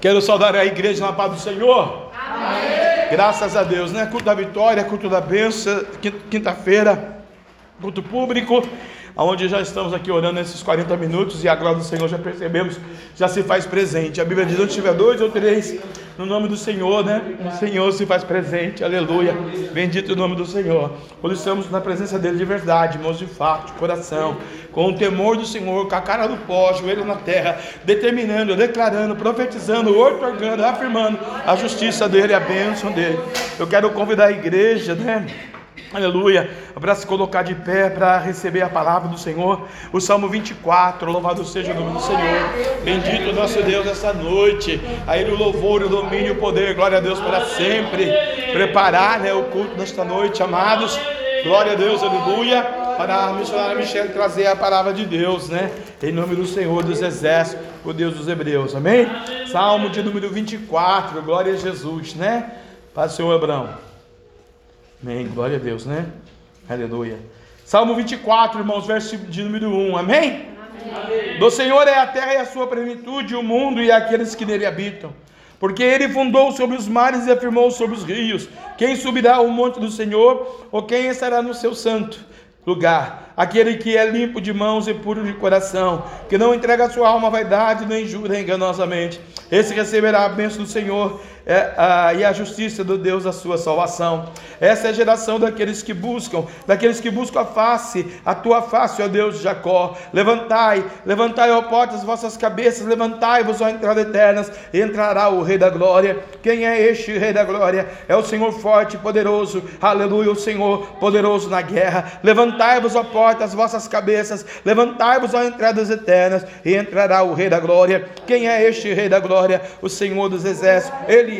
Quero saudar a igreja na paz do Senhor. Amém. Graças a Deus, né? Culto da vitória, culto da bênção, quinta-feira, culto público onde já estamos aqui orando nesses 40 minutos e a glória do Senhor já percebemos, já se faz presente. A Bíblia diz: onde tiver dois ou três, no nome do Senhor, né? O Senhor se faz presente, aleluia. Bendito o nome do Senhor. Quando estamos na presença dele de verdade, irmãos, de fato, de coração, com o temor do Senhor, com a cara do pó, joelho na terra, determinando, declarando, profetizando, otorgando, afirmando a justiça dele, a bênção dele. Eu quero convidar a igreja, né? Aleluia. Para se colocar de pé para receber a palavra do Senhor. O Salmo 24. Louvado seja o nome do Senhor. Bendito nosso Deus essa noite. A Ele o louvor, o domínio o poder. Glória a Deus para sempre. Preparar né, o culto nesta noite, amados. Glória a Deus, aleluia. Para a missionária Michelle trazer a palavra de Deus, né? Em nome do Senhor dos Exércitos, o Deus dos Hebreus. Amém? Salmo de número 24. Glória a Jesus, né? Paz Senhor Abraão. Amém. Glória a Deus, né? Aleluia. Salmo 24, irmãos, verso de número 1. Amém? Amém? Do Senhor é a terra e a sua plenitude, o mundo e aqueles que nele habitam. Porque ele fundou sobre os mares e afirmou sobre os rios. Quem subirá ao monte do Senhor, ou quem estará no seu santo lugar? Aquele que é limpo de mãos e puro de coração, que não entrega a sua alma à vaidade, nem jura enganosamente. Esse receberá a bênção do Senhor é, a, e a justiça do Deus a sua salvação. Essa é a geração daqueles que buscam, daqueles que buscam a face, a tua face, ó Deus de Jacó. Levantai, levantai, ó portas, vossas cabeças, levantai-vos, ó entrada eternas, e entrará o Rei da Glória. Quem é este Rei da Glória? É o Senhor forte e poderoso, aleluia, o Senhor poderoso na guerra. Levantai-vos, ó portas, vossas cabeças, levantai-vos, ó entradas eternas, e entrará o Rei da Glória. Quem é este Rei da Glória? O Senhor dos Exércitos, ele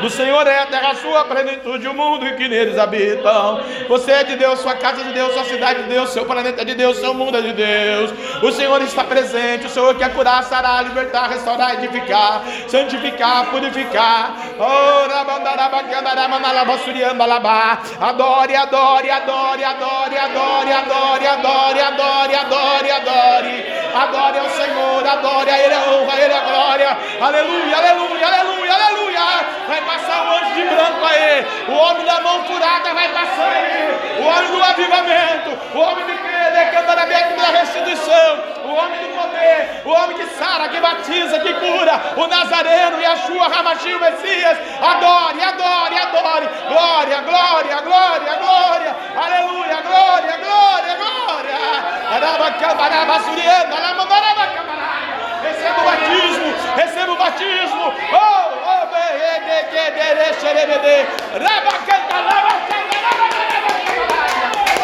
Do Senhor é a terra sua, a plenitude, o mundo e que neles habitam. Você é de Deus, sua casa é de Deus, sua cidade é de Deus, seu planeta é de Deus, seu mundo é de Deus. O Senhor está presente, o Senhor quer curar, sarar, libertar, restaurar, edificar, santificar, purificar. Adore, adore, adore, adore, adore, adore, adore, adore, adore, adore. Adore ao Senhor, adore a Ele a honra, a Ele a glória. Aleluia, aleluia, aleluia, aleluia. Vai passar o anjo de branco aí. O homem da mão furada vai passar aí. O homem do avivamento. O homem de decantadamente da restituição. O homem do poder. O homem que sara, que batiza, que cura. O Nazareno e a Shua, Ramachim, Messias. Adore, adore, adore. Glória, glória, glória, glória. Aleluia, glória, glória, glória. Receba o batismo, receba o batismo. Oh, oh,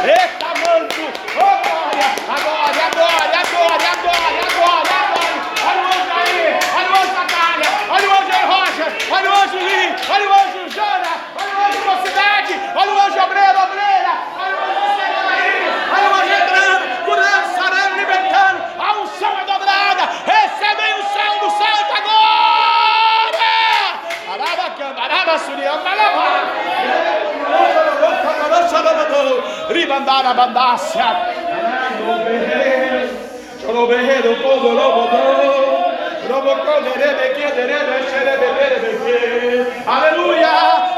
Eita, manto, oh glória, agora, agora, agora, agora, agora, agora. Olha o anjo aí, olha o anjo Natália, olha o anjo aí, Rocha, olha o anjo Lee, olha o anjo Jana, olha o anjo Mocidade, olha o anjo Obreiro, Obreira, olha o anjo chegando aí, olha o anjo entrando, curando, sarando, libertando, a unção é dobrada, recebem o céu do santo agora! Araba, araba, surião, calabá. Ribandara bandácia. Choroberreiro, podo, lobodô. Aleluia!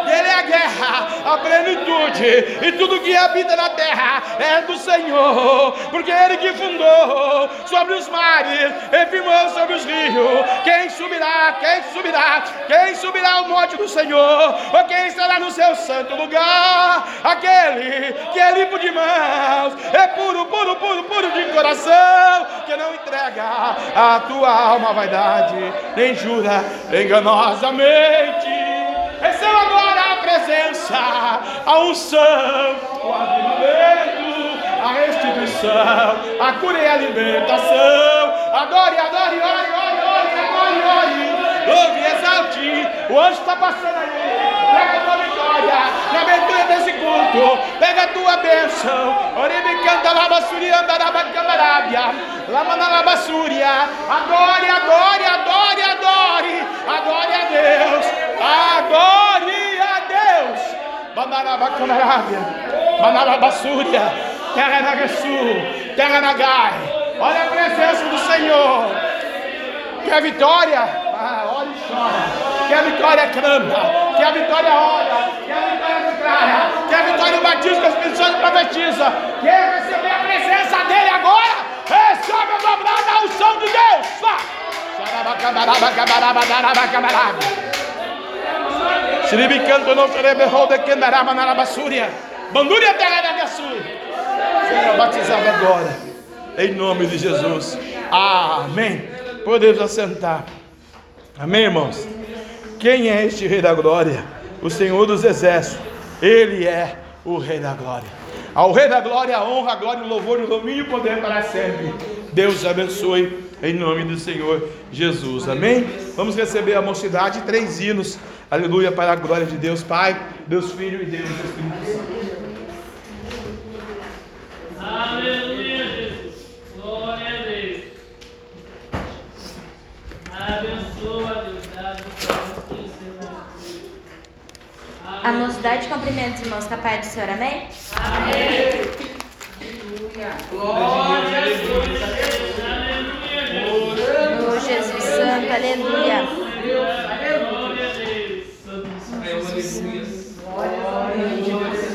Ele é a guerra, a plenitude, e tudo que habita na terra é do Senhor, porque Ele que fundou sobre os mares, e firmou sobre os rios. Quem subirá? Quem subirá? Quem subirá ao monte do Senhor? Ou quem estará no seu santo lugar? Aquele que é limpo de mãos, é puro, puro, puro, puro de coração, que não entrega a tua alma vai dar verdade, nem jura enganosamente. Receba presença, a unção, o avivamento, a restituição, a cura e a alimentação. Adore, adore, ore, ore, ore, adore, ore. Louve, exalte. O anjo está passando aí. Traga a tua vitória. Na abertura desse culto. Pega a tua bênção. Orebe canta labassuria, andaraba camarábia, lamanalabassuria. Adore, adore, adore, adore, adore a Deus, adore a Deus. Banaraba camarábia, manalabassúria, terra na Sul, terra na Gai. Olha a presença do Senhor. Quer vitória? Ah, olha e chora. Quer vitória, clama. Quer vitória, ora. Quer vitória, declara. Quer vitória batismo com a Espírito Santo profetiza. Quer receber a presença dele agora? Recebe a dobrada a unção de Deus. Vá. Shiribicanto não de quendaraba na labassúria. Bandúria terra da. Seja batizado agora. Em nome de Jesus. Amém. Podemos assentar. Amém, irmãos? Quem é este Rei da Glória? O Senhor dos Exércitos. Ele é o Rei da Glória. Ao Rei da Glória, a honra, a glória, o louvor, o domínio e o poder para sempre. Deus abençoe em nome do Senhor Jesus. Amém? Vamos receber a mocidade três hinos. Aleluia para a glória de Deus Pai, Deus Filho e Deus Espírito Santo. Aleluia, Jesus. Glória a Deus. Abençoa, Deus. A mocidade cumprimenta os irmãos com a paz do Senhor, amém? Amém. Glória a Deus. Aleluia. Oh, Jesus Santo, aleluia. Glória a Deus. Aleluia.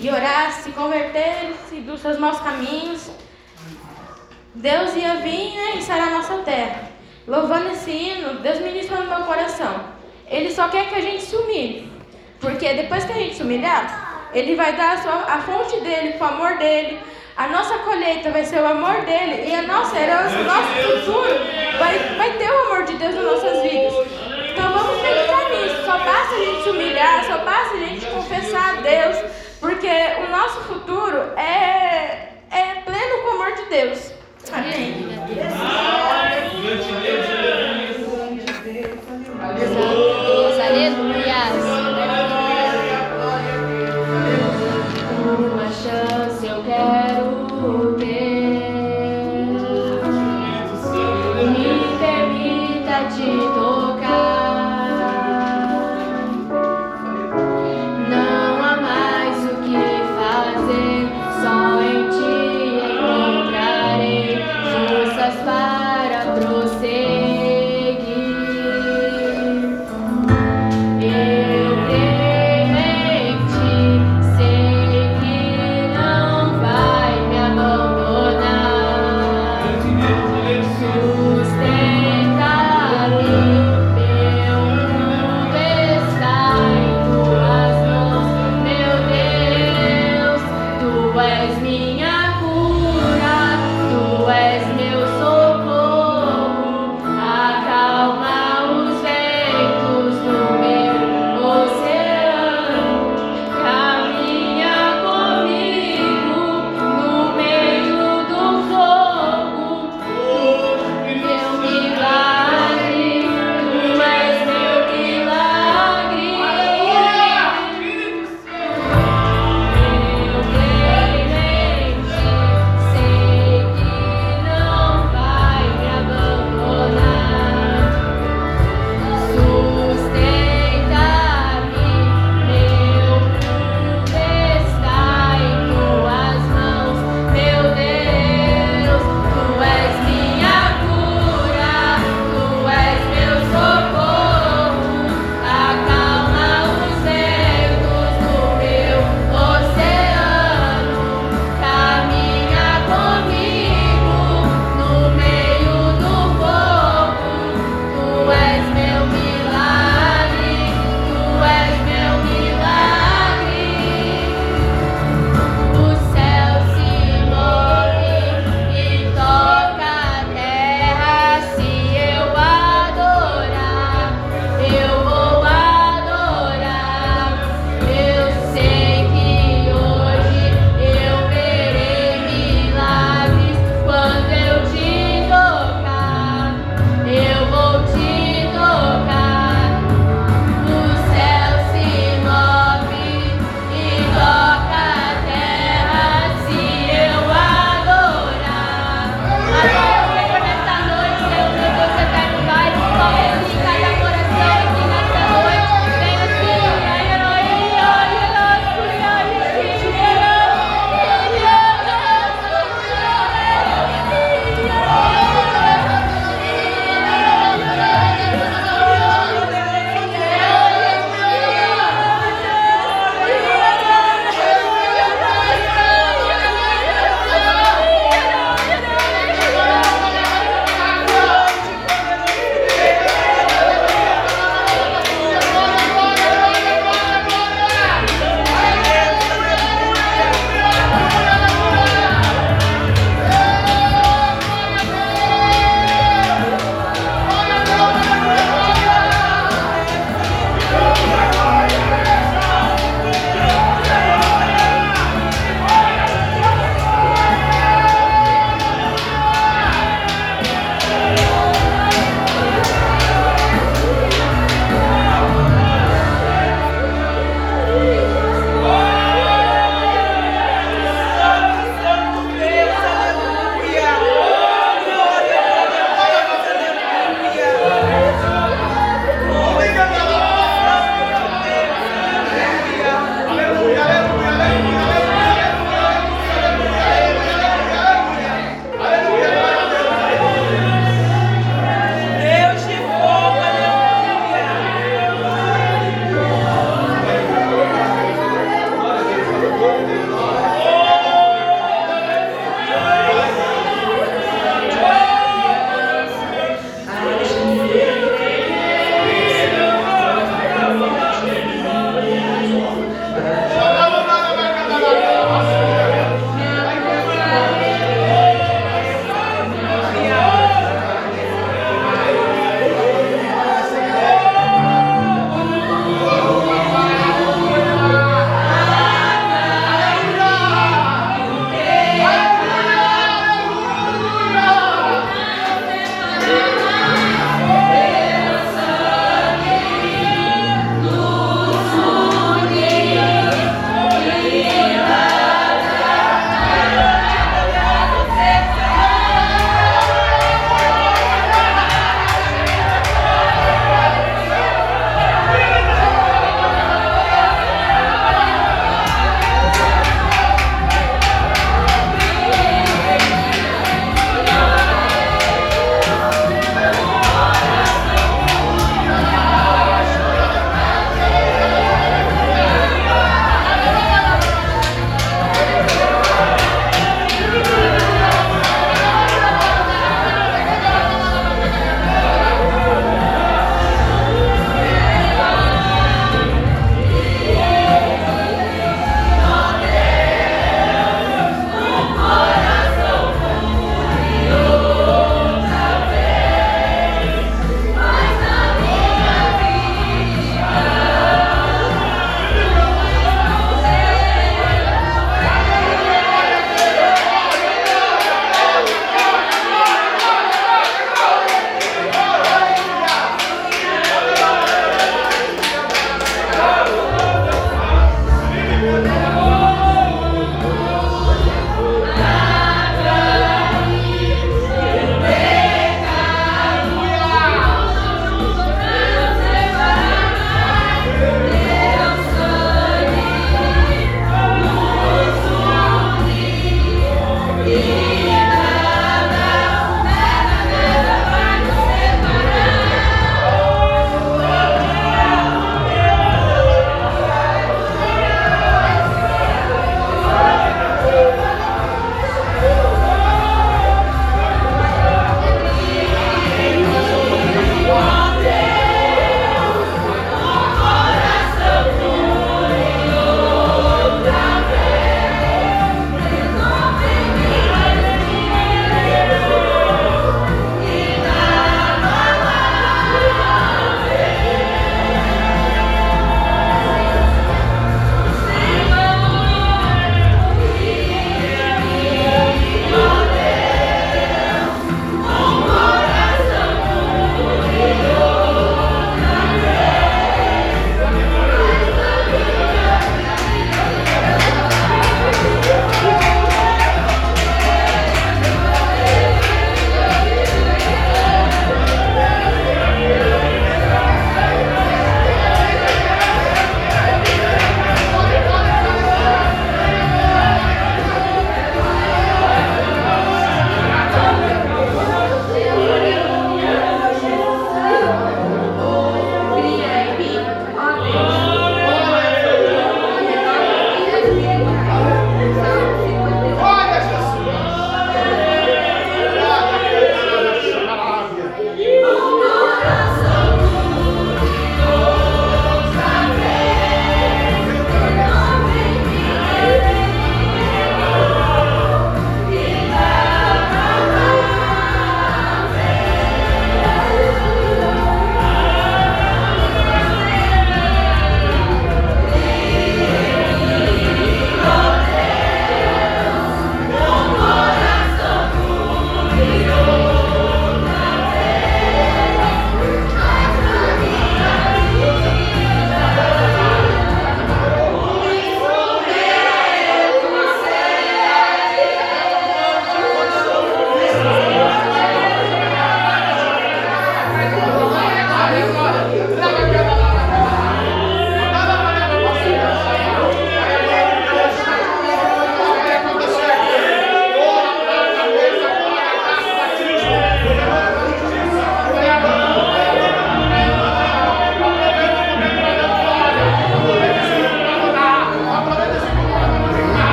E orasse, se convertesse dos seus maus caminhos, Deus ia vir né, e sarar a nossa terra. Louvando esse hino, Deus ministra no meu coração. Ele só quer que a gente se humilhe. Porque depois que a gente se humilhar, Ele vai dar a, sua, a fonte dele, o amor dele. A nossa colheita vai ser o amor dele. E a nossa herança, o nosso futuro, vai, vai ter o amor de Deus nas nossas vidas. Então vamos meditar nisso. Só basta a gente se humilhar, só basta a gente confessar a Deus. Porque o nosso futuro é, é pleno com o amor de Deus. Amém. Deus,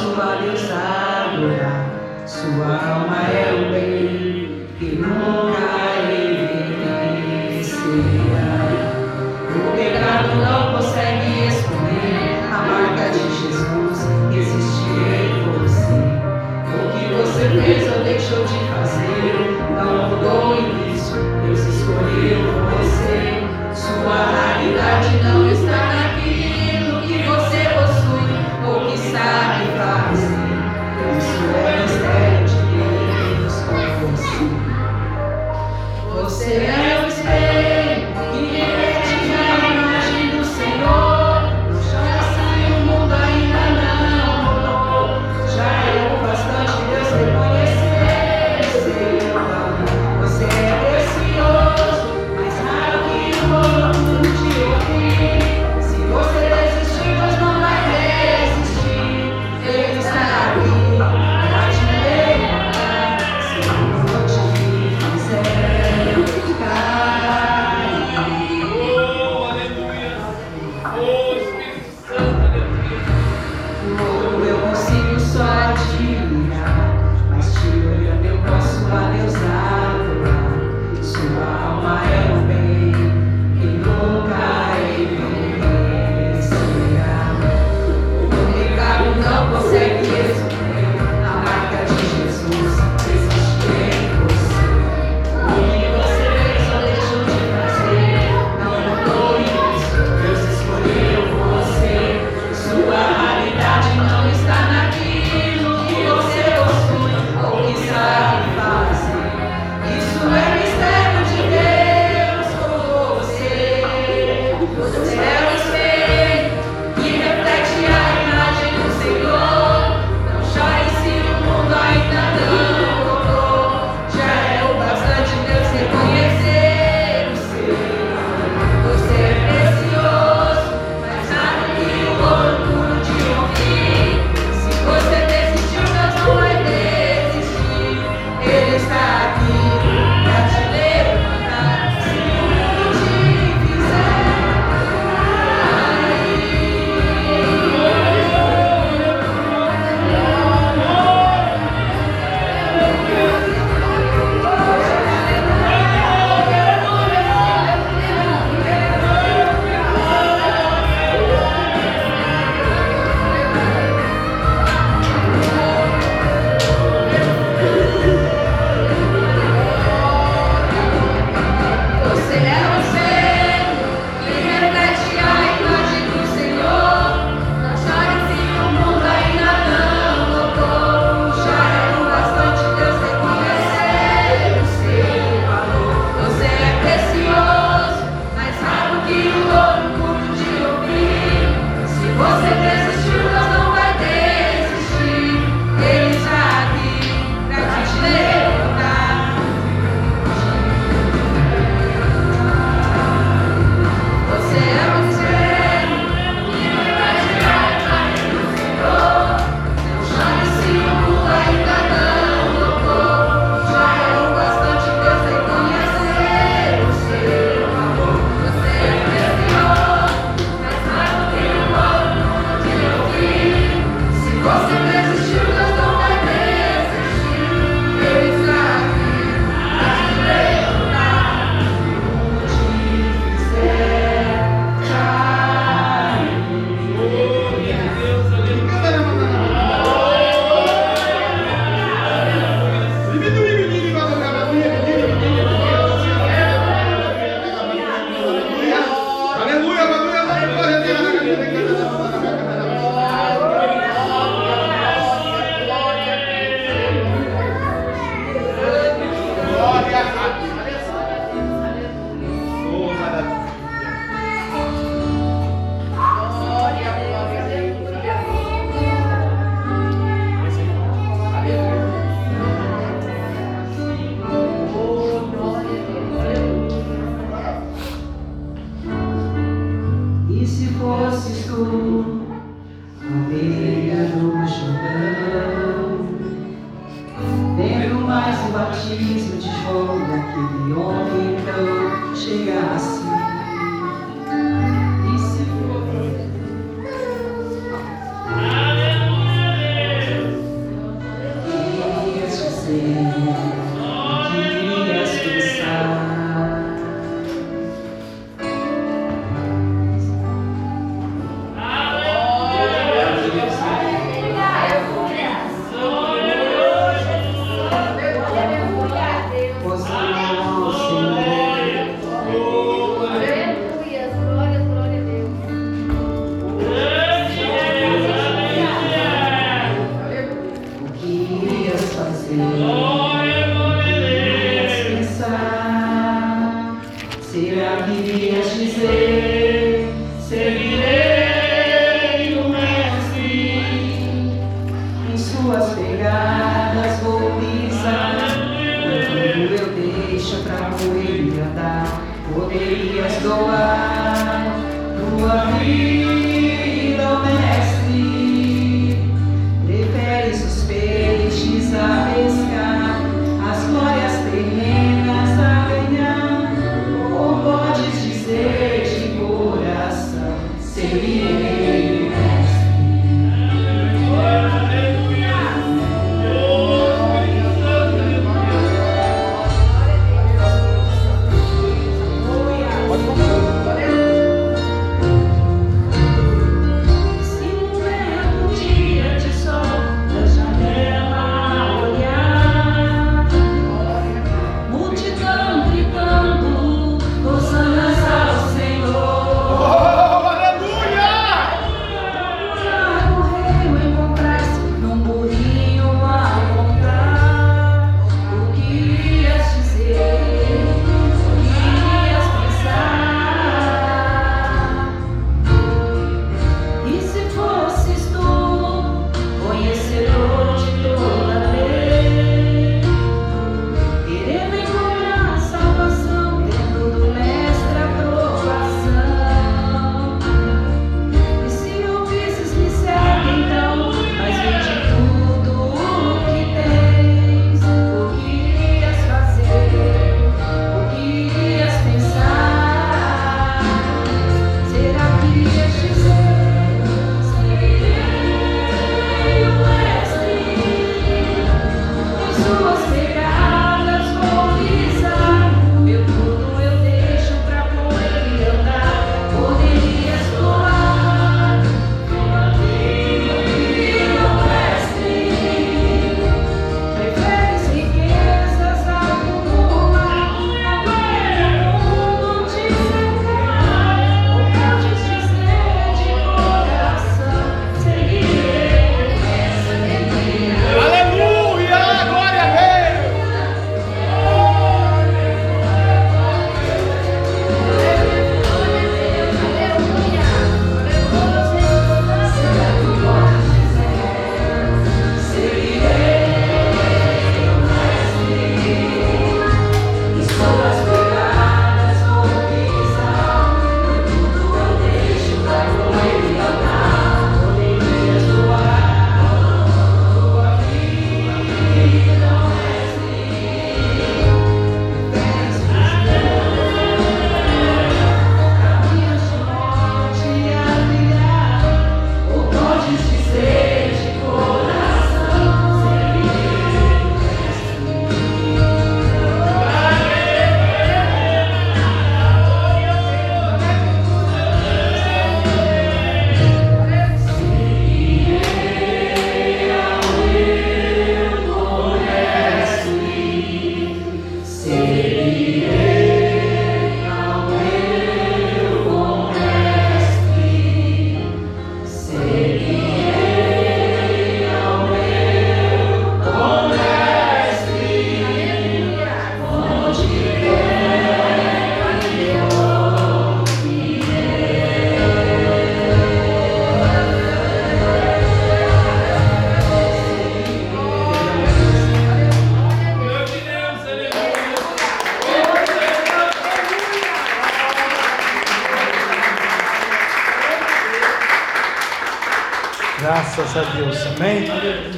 posso a Deus. Sua alma é o bem que nunca envelhecerá. O pecado não consegue esconder a marca de Jesus existe em você. O que você fez ou deixou de fazer não mudou isso. Deus escolheu você. Sua realidade não está naquilo Graças a Deus, amém?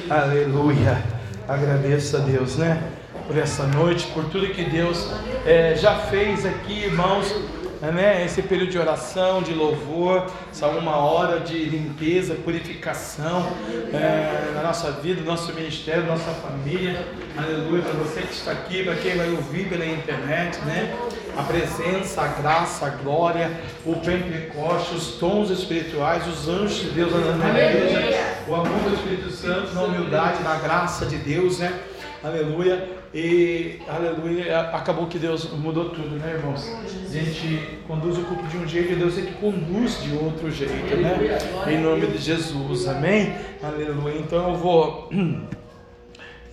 Aleluia. Agradeço a Deus, né? por essa noite, por tudo que Deus é, já fez aqui, irmãos né, esse período de oração, de louvor, essa uma hora de limpeza, purificação é, na nossa vida, no nosso ministério, nossa família. Aleluia. Para você que está aqui, para quem vai ouvir pela internet, né? A presença, a graça, a glória, o Pentecoste, os tons espirituais, os anjos de Deus andando na igreja, o amor do Espírito Santo, na humildade, na graça de Deus, né? Aleluia. E, aleluia, acabou que Deus mudou tudo, né, irmãos? A gente conduz o culto de um jeito e Deus é que conduz de outro jeito, né? Em nome de Jesus, amém? Aleluia. Então eu vou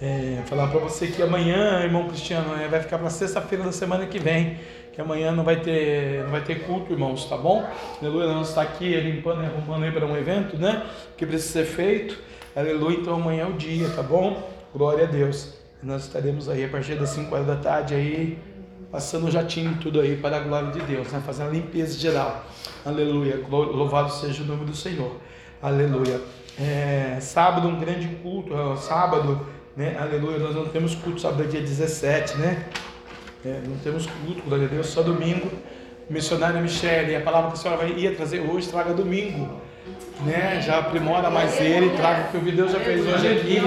é, falar para você que amanhã, irmão Cristiano, é, vai ficar para sexta-feira da semana que vem. Que amanhã não vai ter, não vai ter culto, irmãos, tá bom? Aleluia, nós está aqui limpando e arrumando aí para um evento, né? Que precisa ser feito. Aleluia, então amanhã é o dia, tá bom? Glória a Deus. Nós estaremos aí a partir das 5 horas da tarde aí, passando o jatinho tudo aí para a glória de Deus, né? fazendo a limpeza geral. Aleluia. Louvado seja o nome do Senhor. Aleluia. É, sábado, um grande culto. É, sábado, né? Aleluia. Nós não temos culto sábado, dia 17, né? É, não temos culto, glória a Deus, só domingo. Missionária Michele, a palavra que a senhora vai, ia trazer hoje, traga domingo né? Já aprimora mais ele, traga o que o Deus já fez hoje aqui.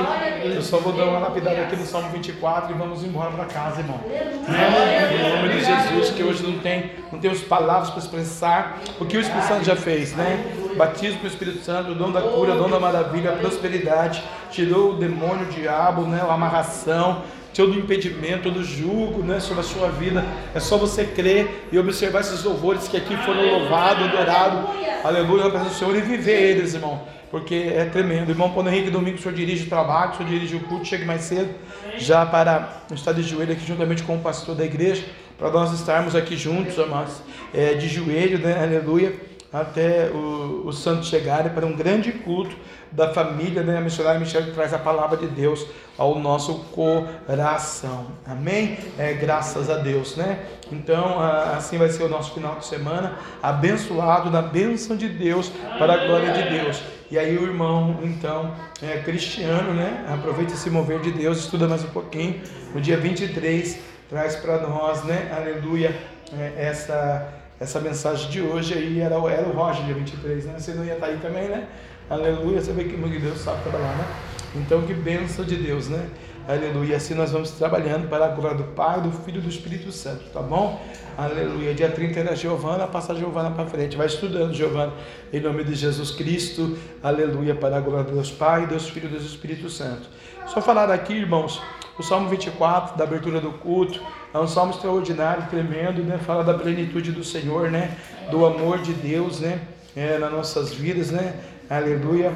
Eu só vou dar uma lapidada aqui no Salmo 24 e vamos embora para casa, irmão. Né? Em nome de Jesus, que hoje não tem, não temos palavras para expressar o que o Espírito Santo já fez, né? Batismo com o Espírito Santo, o dom da cura, o dom da maravilha, a prosperidade, tirou o demônio, o diabo, né? A amarração, todo impedimento, todo julgo né, sobre a sua vida. É só você crer e observar esses louvores que aqui foram louvados, adorados. Aleluia, para o Senhor e viver eles, irmão. Porque é tremendo. Irmão Paulo Henrique, domingo o senhor dirige o trabalho, o senhor dirige o culto, chegue mais cedo, já para estar de joelho aqui juntamente com o pastor da igreja, para nós estarmos aqui juntos, amados, é, de joelho, né? Aleluia, até o, o santo chegarem para um grande culto da família, né? A missionária Michelle que traz a palavra de Deus ao nosso coração. Amém? É, graças a Deus, né? Então, assim vai ser o nosso final de semana, abençoado na bênção de Deus, para a glória de Deus. E aí o irmão, então, é, cristiano, né? Aproveita esse mover de Deus, estuda mais um pouquinho. No dia 23, traz para nós, né? Aleluia, é, essa, essa mensagem de hoje aí. Era, era o Roger, dia 23, né? Você não ia estar aí também, né? Aleluia, você vê que Deus sabe trabalhar, né? Então, que bênção de Deus, né? Aleluia. Assim nós vamos trabalhando para a glória do Pai, do Filho e do Espírito Santo, tá bom? Aleluia. Dia 30 é da Giovana, passa a Giovana para frente. Vai estudando, Giovana, em nome de Jesus Cristo. Aleluia. Para a glória do Deus Pai, Deus Filho e do Espírito Santo. Só falar aqui, irmãos, o Salmo 24, da abertura do culto, é um salmo extraordinário, tremendo, né? Fala da plenitude do Senhor, né? Do amor de Deus, né? É, nas nossas vidas, né? Aleluia.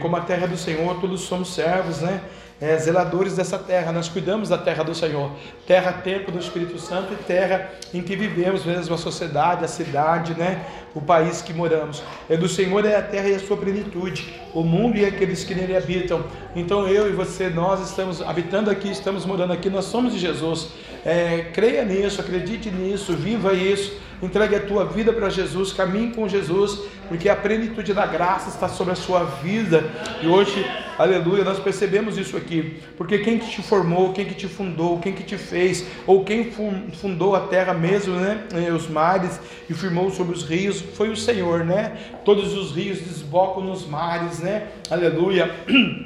Como a terra do Senhor, todos somos servos, né? É, zeladores dessa terra, nós cuidamos da terra do Senhor, terra, templo do Espírito Santo e terra em que vivemos, mesmo a sociedade, a cidade, né? o país que moramos. É do Senhor é a terra e a sua plenitude, o mundo e aqueles que nele habitam. Então eu e você, nós estamos habitando aqui, estamos morando aqui, nós somos de Jesus. É, creia nisso, acredite nisso, viva isso entregue a tua vida para Jesus, caminhe com Jesus, porque a plenitude da graça está sobre a sua vida. E hoje, aleluia, nós percebemos isso aqui, porque quem que te formou, quem que te fundou, quem que te fez, ou quem fundou a terra mesmo, né, os mares e firmou sobre os rios, foi o Senhor, né? Todos os rios desbocam nos mares, né? Aleluia.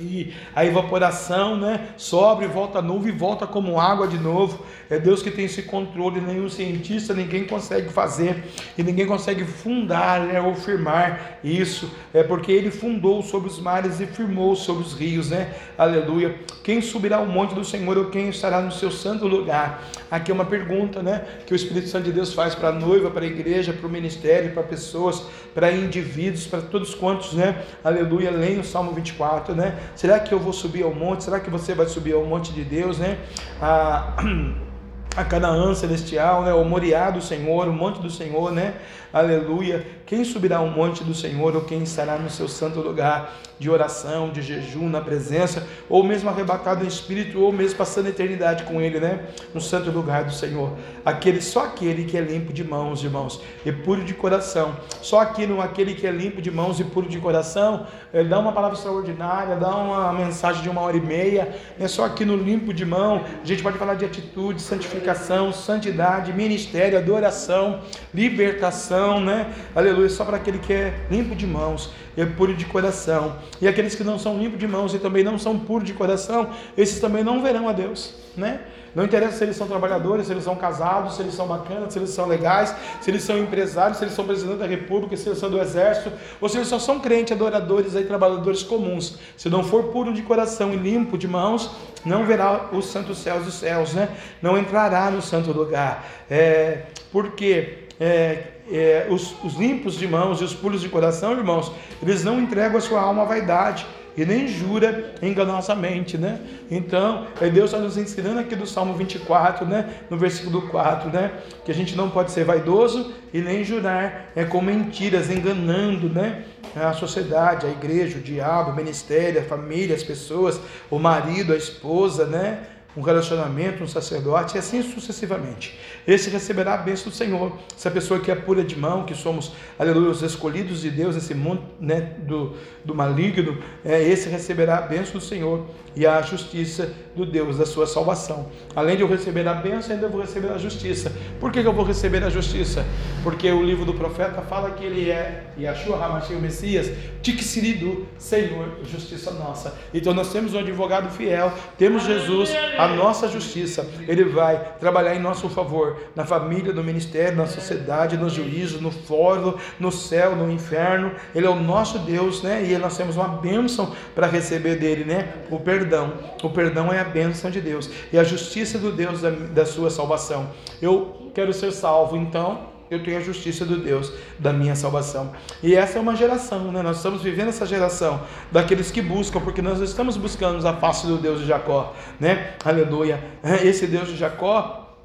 E a evaporação, né? Sobe, volta a nuvem, volta como água de novo. É Deus que tem esse controle, nenhum cientista, ninguém consegue fazer e ninguém consegue fundar né, ou firmar isso. É porque ele fundou sobre os mares e firmou sobre os rios, né? Aleluia. Quem subirá ao monte do Senhor ou quem estará no seu santo lugar? Aqui é uma pergunta, né? Que o Espírito Santo de Deus faz para a noiva, para a igreja, para o ministério, para pessoas, para indivíduos, para todos quantos, né? Aleluia. Leem o Salmo 24, né? Será que eu vou subir ao monte? Será que você vai subir ao monte de Deus, né? Ah, a Canaã celestial, né? O Moriá do Senhor, o monte do Senhor, né? Aleluia. Quem subirá ao monte do Senhor ou quem estará no seu santo lugar de oração, de jejum, na presença, ou mesmo arrebatado em espírito, ou mesmo passando a eternidade com ele, né? No santo lugar do Senhor. Aquele só aquele que é limpo de mãos, irmãos, e puro de coração. Só aquele, aquele que é limpo de mãos e puro de coração, ele dá uma palavra extraordinária, dá uma mensagem de uma hora e meia. É só aqui no limpo de mão, a gente pode falar de atitude, santificação, santidade, ministério, adoração, libertação, né? Aleluia, só para aquele que é limpo de mãos é puro de coração. E aqueles que não são limpos de mãos e também não são puros de coração, esses também não verão a Deus, né? Não interessa se eles são trabalhadores, se eles são casados, se eles são bacanas, se eles são legais, se eles são empresários, se eles são presidente da república, se eles são do exército, ou se eles só são crentes, adoradores e trabalhadores comuns. Se não for puro de coração e limpo de mãos, não verá os santos céus dos céus, né? Não entrará no santo lugar. É, porque é, é, os, os limpos de mãos e os puros de coração, irmãos, eles não entregam a sua alma à vaidade e nem jura enganosamente, né? Então, Deus está nos ensinando aqui do Salmo 24, né? No versículo 4, né? Que a gente não pode ser vaidoso e nem jurar é, com mentiras, enganando, né? A sociedade, a igreja, o diabo, o ministério, a família, as pessoas, o marido, a esposa, né? Um relacionamento, um sacerdote, e assim sucessivamente. Esse receberá a bênção do Senhor. Essa pessoa que é pura de mão, que somos, aleluia, os escolhidos de Deus, esse mundo né, do, do maligno, é, esse receberá a bênção do Senhor e a justiça do Deus da sua salvação. Além de eu receber a bênção, ainda vou receber a justiça. Por que, eu vou receber a justiça? Porque o livro do profeta fala que ele é Yahshua HaMashiach, o Messias, Tiksiridu, Senhor, justiça nossa. Então nós temos um advogado fiel, temos Jesus, a nossa justiça. Ele vai trabalhar em nosso favor, na família, no ministério, na sociedade, no juízo, no fórum, no céu, no inferno. Ele é o nosso Deus, né? E nós temos uma bênção para receber dele, né? O perdão. O perdão é a bênção de Deus e a justiça do Deus da, da sua salvação. Eu quero ser salvo, então eu tenho a justiça do Deus da minha salvação. E essa é uma geração, né? Nós estamos vivendo essa geração daqueles que buscam, porque nós estamos buscando a face do Deus de Jacó, né? Aleluia. Esse Deus de Jacó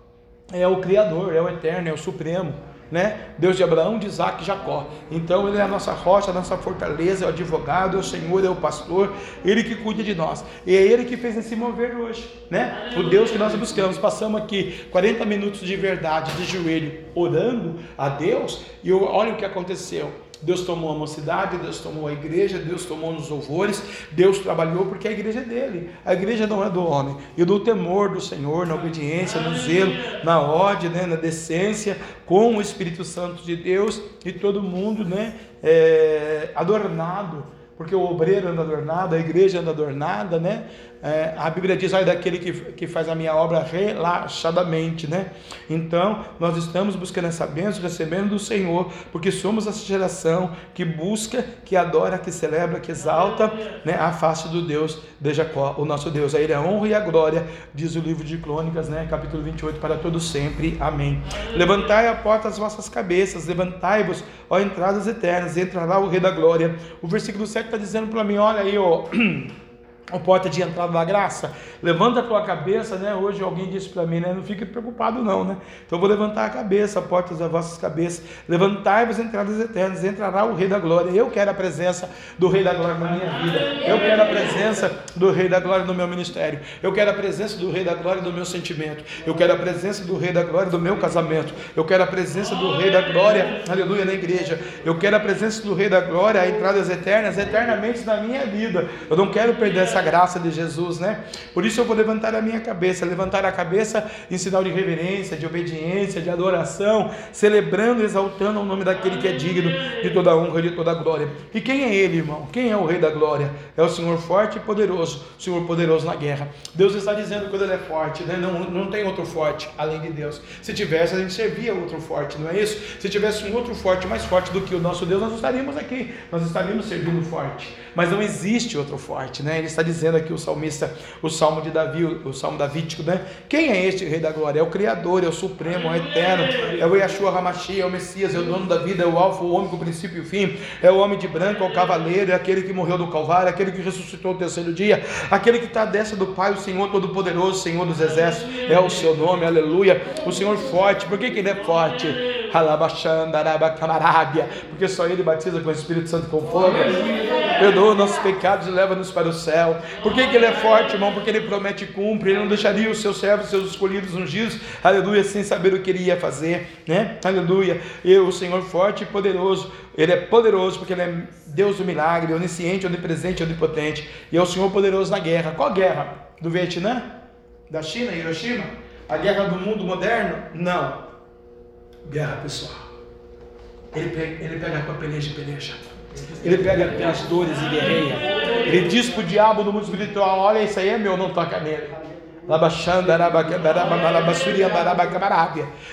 é o Criador, é o Eterno, é o Supremo né? Deus de Abraão, de Isaac e Jacó. Então ele é a nossa rocha, a nossa fortaleza, é o advogado, é o Senhor, é o pastor, ele que cuida de nós. E é ele que fez esse mover hoje, né? O Deus que nós buscamos. Passamos aqui 40 minutos de verdade, de joelho, orando a Deus, e olha o que aconteceu. Deus tomou a mocidade, Deus tomou a igreja, Deus tomou nos louvores, Deus trabalhou porque a igreja é dele, a igreja não é do homem. E do temor do Senhor, na obediência, no zelo, na ordem, né, na decência, com o Espírito Santo de Deus e todo mundo né, é, adornado, porque o obreiro anda adornado, a igreja anda adornada, né? É, a Bíblia diz, olha, daquele que, que faz a minha obra relaxadamente, né? Então, nós estamos buscando essa bênção, recebendo do Senhor, porque somos essa geração que busca, que adora, que celebra, que exalta né, a face do Deus de Jacó, o nosso Deus. A Ele a honra e a glória, diz o livro de Crônicas, né? Capítulo 28, para todos sempre. Amém. Levantai a porta as vossas cabeças, levantai-vos, ó entradas eternas, entrará o Rei da Glória. O versículo 7 está dizendo para mim, olha aí, ó a porta de entrada da graça, levanta a tua cabeça, né? Hoje alguém disse para mim, né? Não fique preocupado não, né? Então eu vou levantar a cabeça, a porta das vossas cabeças, levantai-vos entradas eternas, entrará o Rei da Glória. Eu quero a presença do Rei da Glória na minha vida. Eu quero a presença do Rei da Glória no meu ministério. Eu quero a presença do Rei da Glória no meu sentimento. Eu quero a presença do Rei da Glória no meu casamento. Eu quero a presença do Rei da Glória, aleluia, na igreja. Eu quero a presença do Rei da Glória, entradas eternas, eternamente na minha vida. Eu não quero perder essa essa graça de Jesus, né? Por isso eu vou levantar a minha cabeça, levantar a cabeça em sinal de reverência, de obediência, de adoração, celebrando, exaltando o nome daquele que é digno de toda honra e de toda glória. E quem é ele, irmão? Quem é o Rei da Glória? É o Senhor forte e poderoso, o Senhor poderoso na guerra. Deus está dizendo que ele é forte, né? Não, não tem outro forte além de Deus. Se tivesse, a gente servia outro forte, não é isso? Se tivesse um outro forte mais forte do que o nosso Deus, nós não estaríamos aqui, nós estaríamos servindo forte. Mas não existe outro forte, né? Ele está dizendo aqui o salmista, o salmo de Davi, o salmo davídico, né? Quem é este Rei da Glória? É o Criador, é o Supremo, é o Eterno, é o Yeshua Hamashia, é o Messias, é o dono da vida, é o Alfa, o Ômega, o princípio e o fim, é o homem de branco, é o cavaleiro, é aquele que morreu do Calvário, é aquele que ressuscitou no terceiro dia, aquele que está à destra do Pai, o Senhor Todo-Poderoso, Senhor dos Exércitos, é o seu nome, aleluia. O Senhor forte, por que, que ele é forte? Porque só ele batiza com o Espírito Santo com fogo. Perdoa nossos pecados e leva-nos para o céu. Por que, que ele é forte, irmão? Porque ele promete e cumpre. Ele não deixaria os seus servos, seus escolhidos ungidos, aleluia, sem saber o que ele ia fazer, né? Aleluia. E o Senhor forte e poderoso. Ele é poderoso porque ele é Deus do milagre, onisciente, onipresente, onipotente. E é o Senhor poderoso na guerra. Qual guerra? Do Vietnã? Da China, Hiroshima? A guerra do mundo moderno? Não. Guerra pessoal. Ele ele pega com a peleja e peleja. Ele pega pelas dores e guerreia. Ele diz para o diabo no mundo espiritual: Olha, isso aí é meu, não toca nele.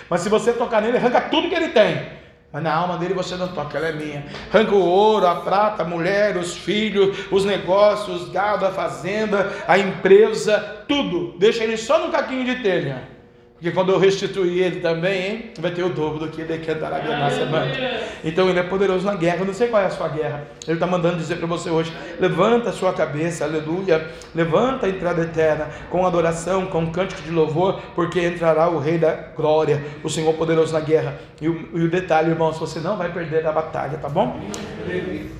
Mas se você tocar nele, arranca tudo que ele tem. Mas na alma dele você não toca, ela é minha. Arranca o ouro, a prata, a mulher, os filhos, os negócios, os gado, a fazenda, a empresa, tudo. Deixa ele só no caquinho de telha. Porque quando eu restituir ele também, hein, vai ter o dobro do que ele cantará na semana. Então ele é poderoso na guerra. Eu não sei qual é a sua guerra. Ele está mandando dizer para você hoje: levanta a sua cabeça, aleluia. Levanta a entrada eterna com adoração, com um cântico de louvor, porque entrará o Rei da Glória, o Senhor poderoso na guerra. E o, e o detalhe, irmãos, você não vai perder a batalha, tá bom?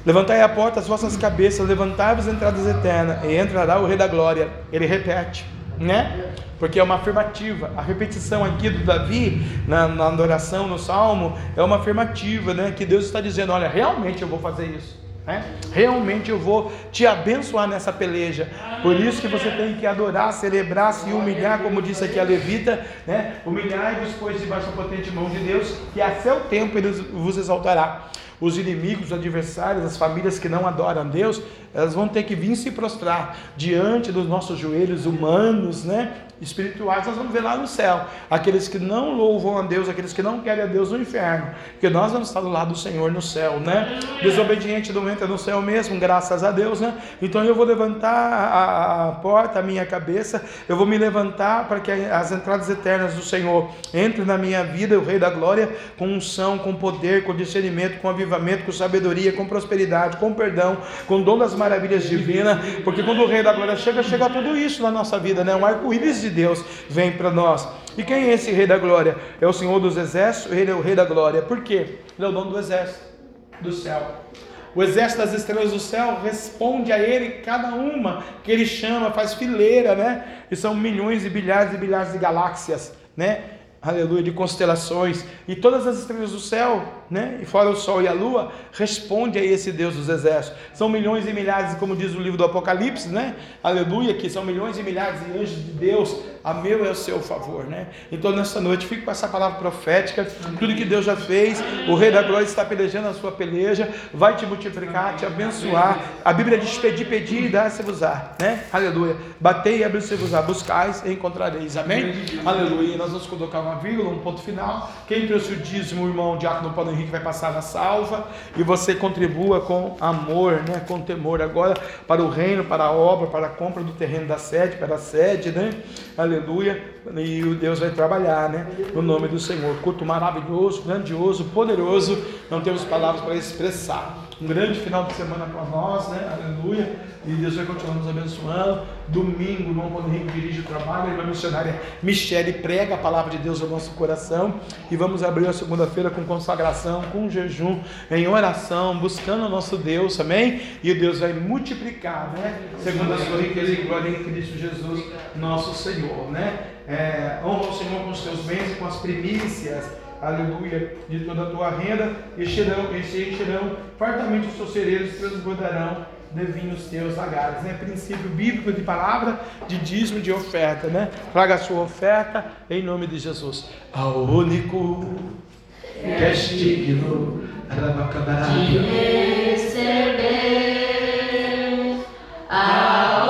Levantai a porta as vossas cabeças, levantai-vos entradas eternas, e entrará o Rei da Glória. Ele repete, né? porque é uma afirmativa. A repetição aqui do Davi, na, na adoração, no salmo, é uma afirmativa, né? Que Deus está dizendo: olha, realmente eu vou fazer isso. Né? Realmente eu vou te abençoar nessa peleja. Por isso que você tem que adorar, celebrar, se humilhar, como disse aqui a Levita, né? Humilhar-vos, pois, debaixo da potente mão de Deus, que a seu tempo ele vos exaltará. Os inimigos, os adversários, as famílias que não adoram a Deus, elas vão ter que vir se prostrar diante dos nossos joelhos humanos, né? espirituais, nós vamos ver lá no céu. Aqueles que não louvam a Deus, aqueles que não querem a Deus no inferno. Porque nós vamos estar do lado do Senhor no céu, né? Desobediente não entra no céu mesmo, graças a Deus, né? Então eu vou levantar a, a porta, a minha cabeça, eu vou me levantar para que as entradas eternas do Senhor entrem na minha vida, o Rei da Glória, com unção, com poder, com discernimento, com avivamento, com sabedoria, com prosperidade, com perdão, com dom das maravilhas divinas. Porque quando o Rei da Glória chega, chega tudo isso na nossa vida, né? Um arco-íris de Deus vem para nós. E quem é esse Rei da Glória? É o Senhor dos Exércitos, ele é o Rei da Glória. Por quê? Ele é o dono do exército do céu. O exército das estrelas do céu responde a ele, cada uma que ele chama, faz fileira, né? E são milhões e bilhares e bilhares de galáxias, né? Aleluia, de constelações, e todas as estrelas do céu, né, e fora o sol e a lua, responde a esse Deus dos exércitos. São milhões e milhares, como diz o livro do Apocalipse, né, aleluia, que são milhões e milhares de anjos de Deus, a meu é o seu favor, né. Então nessa noite, fique com essa palavra profética, tudo que Deus já fez, o Rei da Glória está pelejando a sua peleja, vai te multiplicar, te abençoar. A Bíblia diz: pedir, pedir e dar-se-vos-á, né, aleluia. Batei e abrir-se-vos-á, buscais e encontrareis, amém? Aleluia. Nós vamos colocar uma vírgula, um ponto final. Quem trouxe o dízimo, o irmão Diácono Paulo Henrique vai passar na salva e você contribua com amor, né, com temor agora para o reino, para a obra, para a compra do terreno da sede, para a sede, né? Aleluia aleluia. E o Deus vai trabalhar, né? No nome do Senhor. Culto maravilhoso, grandioso, poderoso. Não temos palavras para expressar. Um grande final de semana para nós, né? Aleluia. E Deus vai continuar nos abençoando. Domingo, o irmão Paulo Henrique dirige o trabalho, a irmã missionária Michele prega a palavra de Deus ao nosso coração. E vamos abrir a segunda-feira com consagração, com jejum, em oração, buscando o nosso Deus, amém? E Deus vai multiplicar, né? Segundo a sua riqueza e glória em Cristo Jesus, nosso Senhor, né? É, honra o Senhor com os teus bens e com as primícias aleluia, de toda a tua renda, encherão, e se encherão fartamente os seus cereiros transbordarão de vinhos teus lagares, né? Princípio bíblico de palavra, de dízimo, de oferta, né? Traga a sua oferta em nome de Jesus. Ao único que é digno de receber a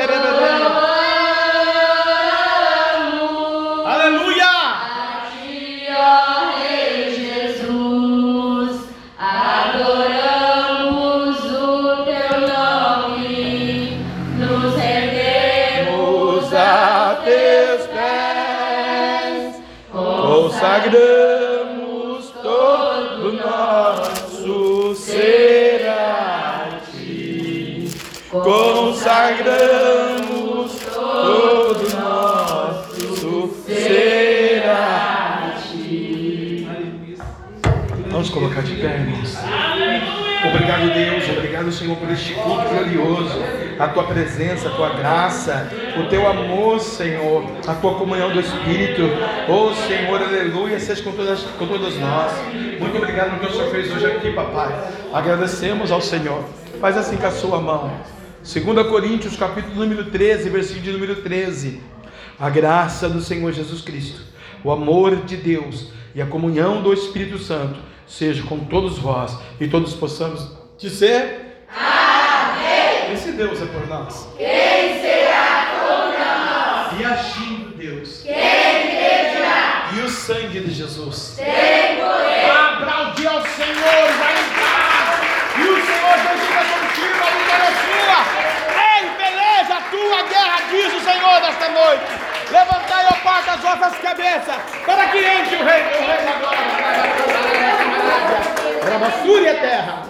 রে este culto glorioso. A tua presença, a tua graça, o teu amor, Senhor, a tua comunhão do Espírito. Oh, Senhor, aleluia, seja com todas, com todos nós. Muito obrigado pelo que o Senhor fez hoje aqui, papai. Agradecemos ao Senhor. Faz assim com a sua mão. 2 Coríntios, capítulo número 13, versículo de número 13. A graça do Senhor Jesus Cristo, o amor de Deus e a comunhão do Espírito Santo seja com todos vós e todos possamos dizer Amém. Esse Deus é por nós. Quem será contra nós? E agindo Deus. Quem impedirá? E o sangue de Jesus. Tem poder. Aplaudir ao Senhor, vai paz. E o Senhor Jesus é contigo, a vitória é sua. Ei, beleza, a tua guerra, diz o Senhor nesta noite. Levantai, ó parte as vossas cabeças, para que entre o rei, o rei da glória. Rabassúria terra.